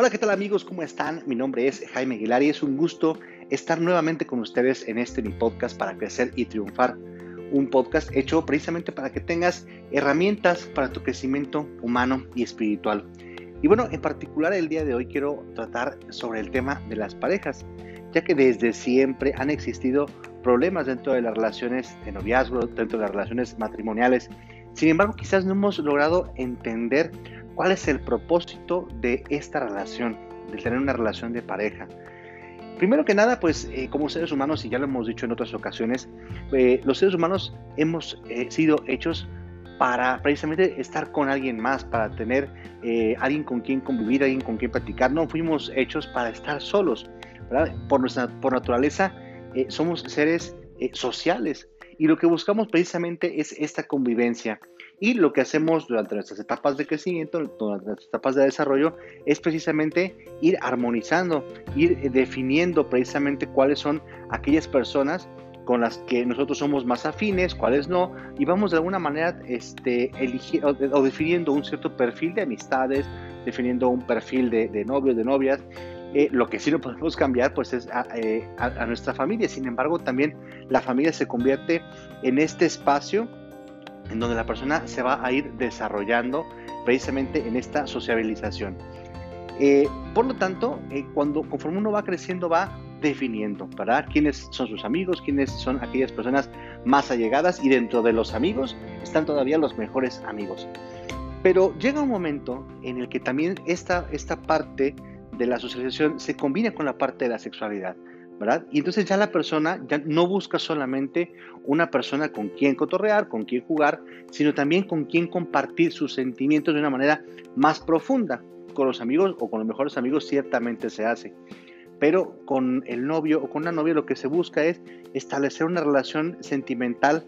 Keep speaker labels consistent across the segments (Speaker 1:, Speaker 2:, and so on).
Speaker 1: Hola, ¿qué tal amigos? ¿Cómo están? Mi nombre es Jaime Aguilar y es un gusto estar nuevamente con ustedes en este mi podcast para crecer y triunfar. Un podcast hecho precisamente para que tengas herramientas para tu crecimiento humano y espiritual. Y bueno, en particular el día de hoy quiero tratar sobre el tema de las parejas, ya que desde siempre han existido problemas dentro de las relaciones de noviazgo, dentro de las relaciones matrimoniales. Sin embargo, quizás no hemos logrado entender cuál es el propósito de esta relación, de tener una relación de pareja. Primero que nada, pues eh, como seres humanos, y ya lo hemos dicho en otras ocasiones, eh, los seres humanos hemos eh, sido hechos para precisamente estar con alguien más, para tener alguien con quien convivir, alguien con quien platicar. No fuimos hechos para estar solos. Por, nuestra, por naturaleza somos seres sociales y lo que buscamos precisamente es esta convivencia. Y lo que hacemos durante nuestras etapas de crecimiento, durante nuestras etapas de desarrollo, es precisamente ir armonizando, ir definiendo precisamente cuáles son aquellas personas con las que nosotros somos más afines, cuáles no, y vamos de alguna manera este, eligiendo o, definiendo un cierto perfil de amistades, definiendo un perfil de, de novios, de novias. Eh, lo que sí no podemos cambiar pues es eh, a, a nuestra familia, sin embargo también la familia se convierte en este espacio en donde la persona se va a ir desarrollando precisamente en esta sociabilización. Eh, por lo tanto, eh, cuando conforme uno va creciendo va definiendo, ¿verdad? ¿Quiénes son sus amigos? ¿Quiénes son aquellas personas más allegadas? Y dentro de los amigos están todavía los mejores amigos. Pero llega un momento en el que también esta, esta parte de la socialización se combina con la parte de la sexualidad. Y entonces ya la persona ya no busca solamente una persona con quien cotorrear, con quien jugar, sino también con quien compartir sus sentimientos de una manera más profunda. Con los amigos o con los mejores amigos ciertamente se hace, pero con el novio o con una novia lo que se busca es establecer una relación sentimental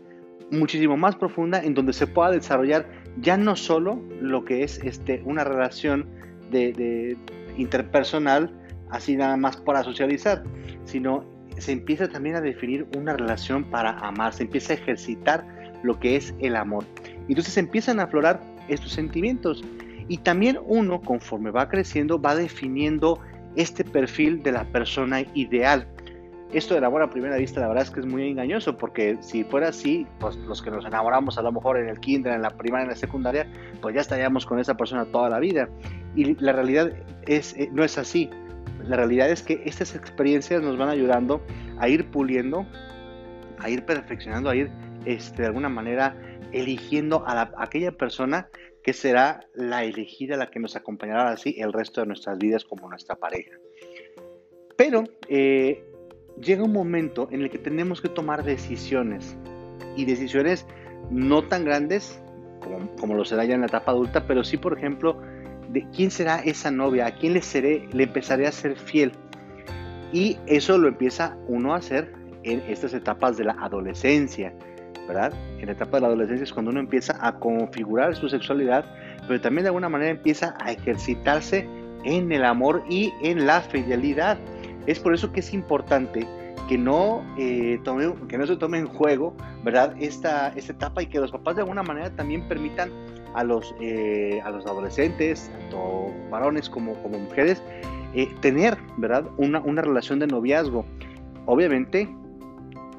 Speaker 1: muchísimo más profunda en donde se pueda desarrollar ya no solo lo que es este, una relación de interpersonal, así nada más para socializar, sino se empieza también a definir una relación para amar, se empieza a ejercitar lo que es el amor. Entonces empiezan a aflorar estos sentimientos y también uno conforme va creciendo va definiendo este perfil de la persona ideal. Esto del amor a primera vista la verdad es que es muy engañoso porque si fuera así, pues los que nos enamoramos a lo mejor en el kinder, en la primaria, en la secundaria, pues ya estaríamos con esa persona toda la vida. Y la realidad es, eh, no es así la realidad es que estas experiencias nos van ayudando a ir puliendo, a ir perfeccionando, a ir este, de alguna manera eligiendo a, aquella persona que será la elegida, la que nos acompañará así el resto de nuestras vidas como nuestra pareja. Pero eh, llega un momento en el que tenemos que tomar decisiones y decisiones no tan grandes como, como lo será ya en la etapa adulta, pero sí, por ejemplo, de quién será esa novia, a quién le seré, le empezaré a ser fiel. Y eso lo empieza uno a hacer en estas etapas de la adolescencia, ¿verdad? En la etapa de la adolescencia es cuando uno empieza a configurar su sexualidad, pero también de alguna manera empieza a ejercitarse en el amor y en la fidelidad. Es por eso que es importante que no, eh, que no se tome en juego, ¿verdad? Esta, esta etapa y que los papás de alguna manera también permitan a los, eh, a los adolescentes, tanto varones como, como mujeres, eh, tener, ¿verdad? Una, una relación de noviazgo. Obviamente,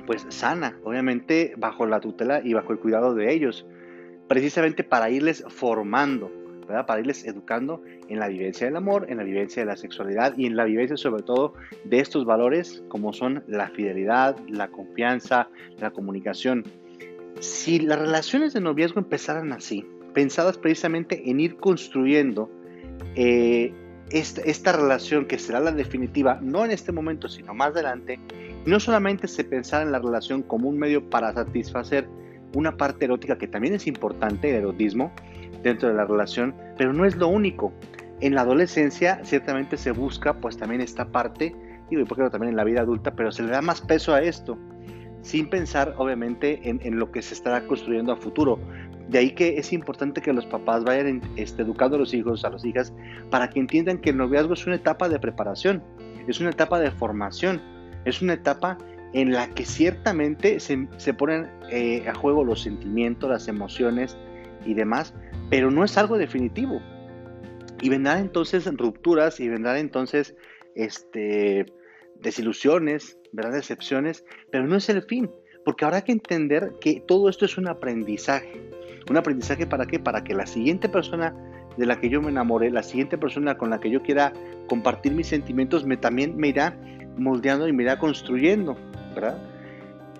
Speaker 1: pues sana, obviamente bajo la tutela y bajo el cuidado de ellos, precisamente para irles formando, ¿verdad? Para irles educando en la vivencia del amor, en la vivencia de la sexualidad y en la vivencia sobre todo de estos valores como son la fidelidad, la confianza, la comunicación. Si las relaciones de noviazgo empezaran así, pensadas precisamente en ir construyendo eh, esta, relación que será la definitiva, no en este momento, sino más adelante, no solamente se pensara en la relación como un medio para satisfacer una parte erótica que también es importante, el erotismo, dentro de la relación, pero no es lo único. En la adolescencia ciertamente se busca pues también esta parte, y porque también en la vida adulta, pero se le da más peso a esto, sin pensar obviamente en, en lo que se estará construyendo a futuro. De ahí que es importante que los papás vayan este, educando a los hijos, a las hijas, para que entiendan que el noviazgo es una etapa de preparación, es una etapa de formación, es una etapa en la que ciertamente se, ponen eh, a juego los sentimientos, las emociones y demás, pero no es algo definitivo. Y vendrán entonces rupturas y vendrán entonces este, desilusiones, ¿verdad? decepciones, pero no es el fin, porque habrá que entender que todo esto es un aprendizaje. ¿Un aprendizaje para qué? Para que la siguiente persona de la que yo me enamore, la siguiente persona con la que yo quiera compartir mis sentimientos, me, también me irá moldeando y me irá construyendo, ¿verdad?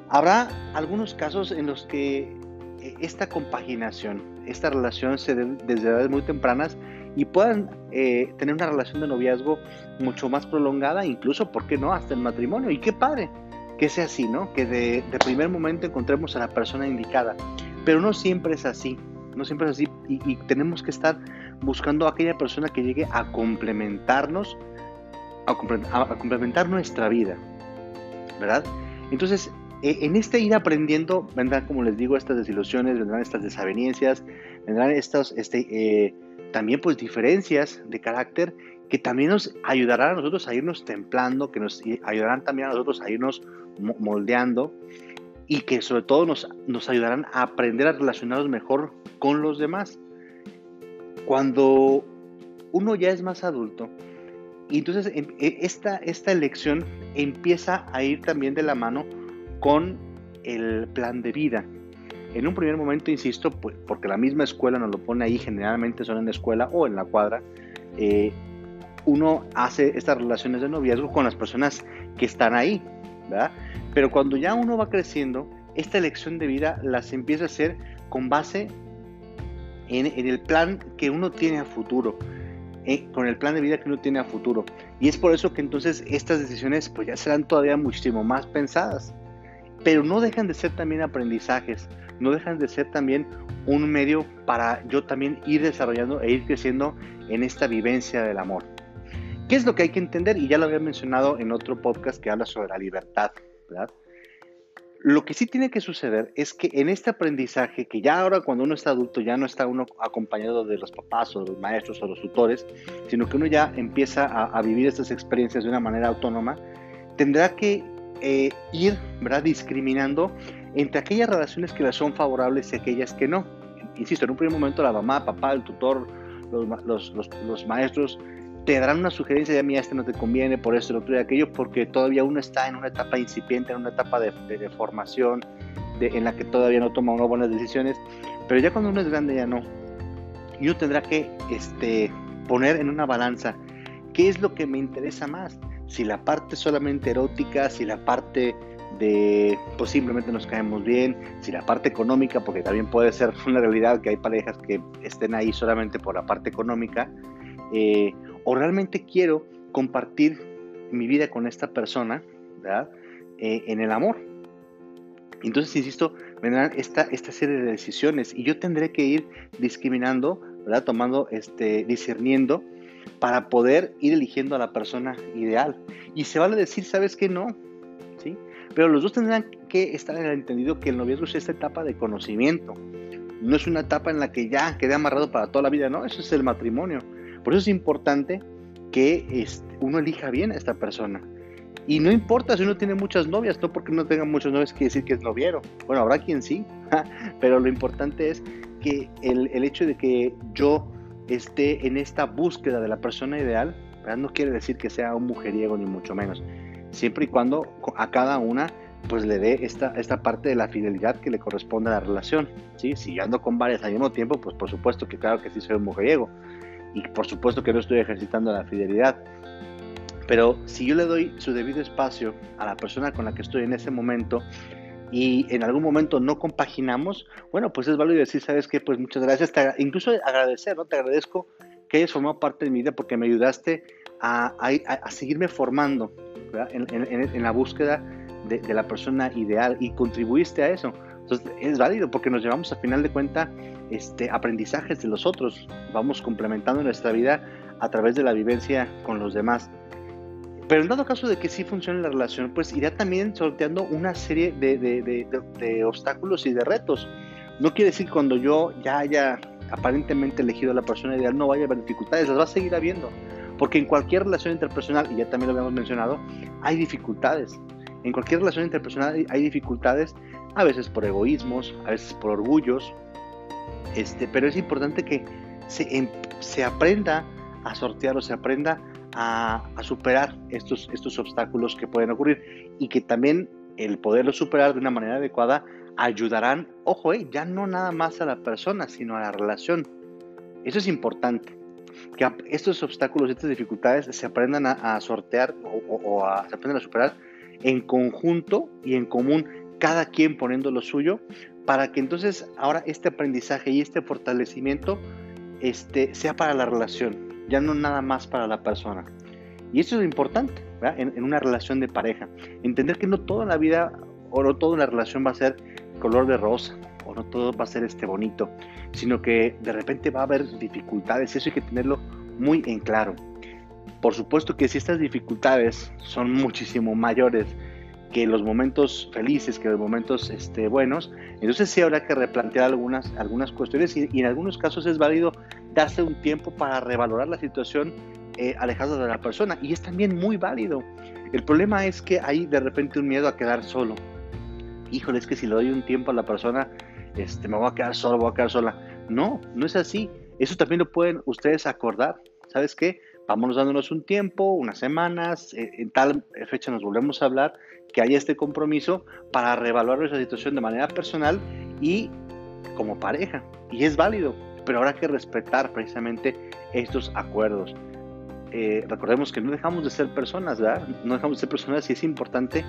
Speaker 1: Habrá algunos casos en los que eh, esta compaginación, esta relación se dé desde edades muy tempranas y puedan eh, tener una relación de noviazgo mucho más prolongada, incluso, ¿por qué no?, hasta el matrimonio. Y qué padre que sea así, ¿no? Que de, primer momento encontremos a la persona indicada. Pero no siempre es así, no siempre es así. Y, tenemos que estar buscando a aquella persona que llegue a complementarnos, a, complementar nuestra vida, ¿verdad? Entonces, e, en este ir aprendiendo vendrán, como les digo, estas desilusiones, vendrán estas desavenencias, vendrán estas, este, eh, también pues diferencias de carácter que también nos ayudarán a nosotros a irnos templando, que nos ayudarán también a nosotros a irnos moldeando y que sobre todo nos, nos ayudarán a aprender a relacionarnos mejor con los demás. Cuando uno ya es más adulto, y entonces em, e, esta, esta elección empieza a ir también de la mano con el plan de vida. En un primer momento, insisto, pues, porque la misma escuela nos lo pone ahí, generalmente son en la escuela o en la cuadra, eh, uno hace estas relaciones de noviazgo con las personas que están ahí, ¿verdad? Pero cuando ya uno va creciendo, esta elección de vida las empieza a hacer con base en, el plan que uno tiene a futuro, eh, con el plan de vida que uno tiene a futuro. Y es por eso que entonces estas decisiones pues ya serán todavía muchísimo más pensadas pero no dejan de ser también aprendizajes, no dejan de ser también un medio para yo también ir desarrollando e ir creciendo en esta vivencia del amor. ¿Qué es lo que hay que entender? Y ya lo había mencionado en otro podcast que habla sobre la libertad, Lo que sí tiene que suceder es que en este aprendizaje, que ya ahora cuando uno está adulto ya no está uno acompañado de los papás o de los maestros o los tutores, sino que uno ya empieza a, vivir estas experiencias de una manera autónoma, tendrá que eh, ir ¿verdad? discriminando entre aquellas relaciones que le son favorables y aquellas que no. Insisto, en un primer momento la mamá, papá, el tutor, los, maestros te darán una sugerencia de a mí este no te conviene por esto, lo otro y aquello, porque todavía uno está en una etapa incipiente, en una etapa de, de, formación, de, en la que todavía no toma unas buenas decisiones, pero ya cuando uno es grande ya no. Y uno tendrá que este, poner en una balanza qué es lo que me interesa más si la parte solamente erótica, si la parte de pues simplemente nos caemos bien, si la parte económica, porque también puede ser una realidad que hay parejas que estén ahí solamente por la parte económica, eh, o realmente quiero compartir mi vida con esta persona, ¿verdad? Eh, en el amor. Entonces, insisto, vendrán esta, esta serie de decisiones y yo tendré que ir discriminando, ¿verdad? Tomando, este, discerniendo para poder ir eligiendo a la persona ideal. Y se vale decir, ¿sabes qué? No, ¿sí? Pero los dos tendrán que estar en el entendido que el noviazgo es esta etapa de conocimiento. No es una etapa en la que ya quede amarrado para toda la vida, no, eso es el matrimonio. Por eso es importante que este, uno elija bien a esta persona. Y no importa si uno tiene muchas novias, no porque no tenga muchas novias quiere decir que es noviero. Bueno, habrá quien sí, pero lo importante es que el, hecho de que yo esté en esta búsqueda de la persona ideal, no quiere decir que sea un mujeriego ni mucho menos, siempre y cuando a cada una pues le dé esta, esta parte de la fidelidad que le corresponde a la relación. ¿sí? Si yo ando con varias al mismo tiempo, pues por supuesto que claro que sí soy un mujeriego y por supuesto que no estoy ejercitando la fidelidad. Pero si yo le doy su debido espacio a la persona con la que estoy en ese momento, y en algún momento no compaginamos, bueno, pues es válido decir, ¿sabes qué? Pues muchas gracias, incluso agradecer, ¿no? Te agradezco que hayas formado parte de mi vida porque me ayudaste a, a, seguirme formando en, en, la búsqueda de, de, la persona ideal y contribuiste a eso. Entonces es válido porque nos llevamos a final de cuenta este, aprendizajes de los otros, vamos complementando nuestra vida a través de la vivencia con los demás. Pero en dado caso de que sí funcione la relación, pues irá también sorteando una serie de, obstáculos y de retos. No quiere decir cuando yo ya haya aparentemente elegido a la persona ideal no vaya a haber dificultades, las va a seguir habiendo. Porque en cualquier relación interpersonal, y ya también lo habíamos mencionado, hay dificultades. En cualquier relación interpersonal hay dificultades, a veces por egoísmos, a veces por orgullos, este, pero es importante que se, em, se aprenda a sortear o se aprenda a, superar estos, estos obstáculos que pueden ocurrir y que también el poderlo superar de una manera adecuada ayudarán, ojo, eh, ya no nada más a la persona, sino a la relación. Eso es importante, que estos obstáculos, estas dificultades se aprendan a, sortear o, a, se aprendan a superar en conjunto y en común, cada quien poniendo lo suyo, para que entonces ahora este aprendizaje y este fortalecimiento este, sea para la relación, ya no nada más para la persona. Y eso es lo importante en, una relación de pareja. Entender que no toda la vida o no toda una relación va a ser color de rosa o no todo va a ser este bonito, sino que de repente va a haber dificultades eso hay que tenerlo muy en claro. Por supuesto que si estas dificultades son muchísimo mayores que los momentos felices, que los momentos este, buenos, entonces sí habrá que replantear algunas, algunas cuestiones y, en algunos casos es válido darse un tiempo para revalorar la situación eh, alejado de la persona y es también muy válido. El problema es que hay de repente un miedo a quedar solo. Híjole, es que si le doy un tiempo a la persona, este, me voy a quedar solo, voy a quedar sola. No, no es así. Eso también lo pueden ustedes acordar. ¿Sabes qué? Vámonos dándonos un tiempo, unas semanas, eh, en tal fecha nos volvemos a hablar, que haya este compromiso para reevaluar esa situación de manera personal y como pareja. Y es válido, pero habrá que respetar precisamente estos acuerdos. Eh, recordemos que no dejamos de ser personas, ¿verdad? No dejamos de ser personas y es importante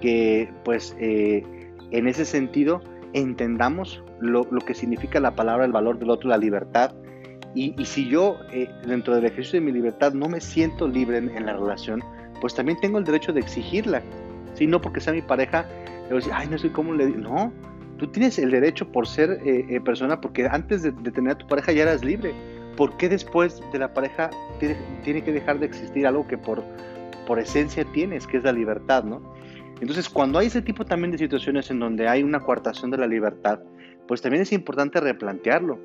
Speaker 1: que, pues, eh, en ese sentido, entendamos lo, que significa la palabra, el valor del otro, la libertad. Y, si yo, eh, dentro del ejercicio de mi libertad, no me siento libre en, la relación, pues también tengo el derecho de exigirla. ¿sí? No porque sea mi pareja, a decir, ay, no sé cómo le digo. No, tú tienes el derecho por ser persona, porque antes de, de tener a tu pareja ya eras libre ¿por qué después de la pareja tiene, que dejar de existir algo que por, por esencia tienes, que es la libertad, ¿no? Entonces, cuando hay ese tipo también de situaciones en donde hay una coartación de la libertad, pues también es importante replantearlo,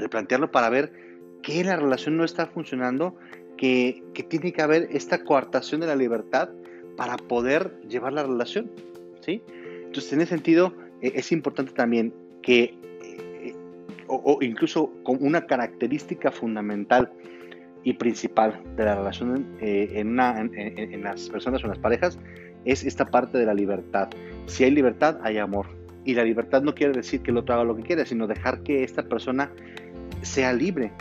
Speaker 1: replantearlo para ver que la relación no está funcionando, que, tiene que haber esta coartación de la libertad para poder llevar la relación, ¿sí? Entonces, en ese sentido, e, es importante también que o, incluso con una característica fundamental y principal de la relación eh, en, en, las personas o en las parejas es esta parte de la libertad. Si hay libertad, hay amor. Y la libertad no quiere decir que el otro haga lo que quiera, sino dejar que esta persona sea libre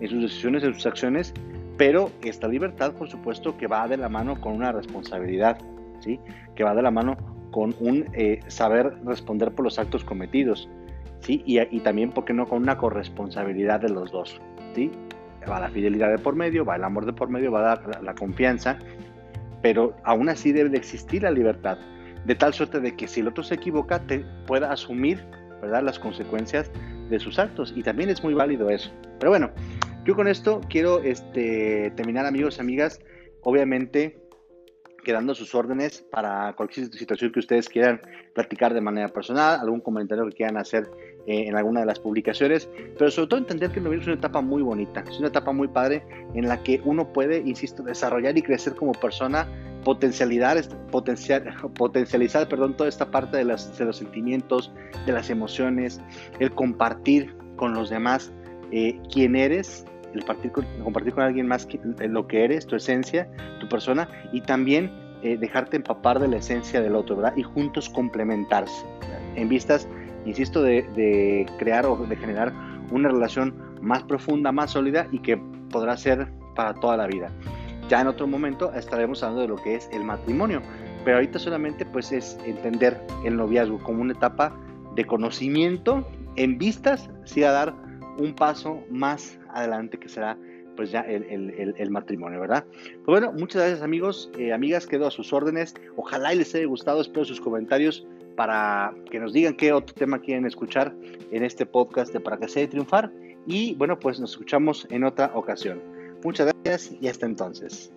Speaker 1: en sus decisiones, en sus acciones, pero esta libertad, por supuesto, que va de la mano con una responsabilidad, ¿sí? que va de la mano con un eh, saber responder por los actos cometidos. ¿sí? Y, también, ¿por qué no?, con una corresponsabilidad de los dos, ¿sí? Va la fidelidad de por medio, va el amor de por medio, va la, la confianza, pero aún así debe de existir la libertad, de tal suerte de que si el otro se equivoca, te pueda asumir, ¿verdad?, las consecuencias de sus actos, y también es muy válido eso. Pero bueno, yo con esto quiero este, terminar, amigos amigas, obviamente quedando sus órdenes para cualquier situación que ustedes quieran platicar de manera personal, algún comentario que quieran hacer eh, en alguna de las publicaciones, pero sobre todo entender que el noviazgo es una etapa muy bonita, es una etapa muy padre en la que uno puede, insisto, desarrollar y crecer como persona, potencializar, potencial, potencializar perdón, toda esta parte de, las, de los sentimientos, de las emociones, el compartir con los demás eh, quién eres, el compartir con alguien más lo que eres, tu esencia, tu persona, y también eh, dejarte empapar de la esencia del otro, ¿verdad? Y juntos complementarse, en vistas insisto, de, crear o de generar una relación más profunda, más sólida y que podrá ser para toda la vida. Ya en otro momento estaremos hablando de lo que es el matrimonio, pero ahorita solamente pues es entender el noviazgo como una etapa de conocimiento en vistas, sí a dar un paso más adelante que será pues ya el, matrimonio, ¿verdad? Pues bueno, muchas gracias amigos, eh, amigas, quedo a sus órdenes. Ojalá les haya gustado, espero sus comentarios para que nos digan qué otro tema quieren escuchar en este podcast de Para que sea triunfar. Y bueno, pues nos escuchamos en otra ocasión. Muchas gracias y hasta entonces.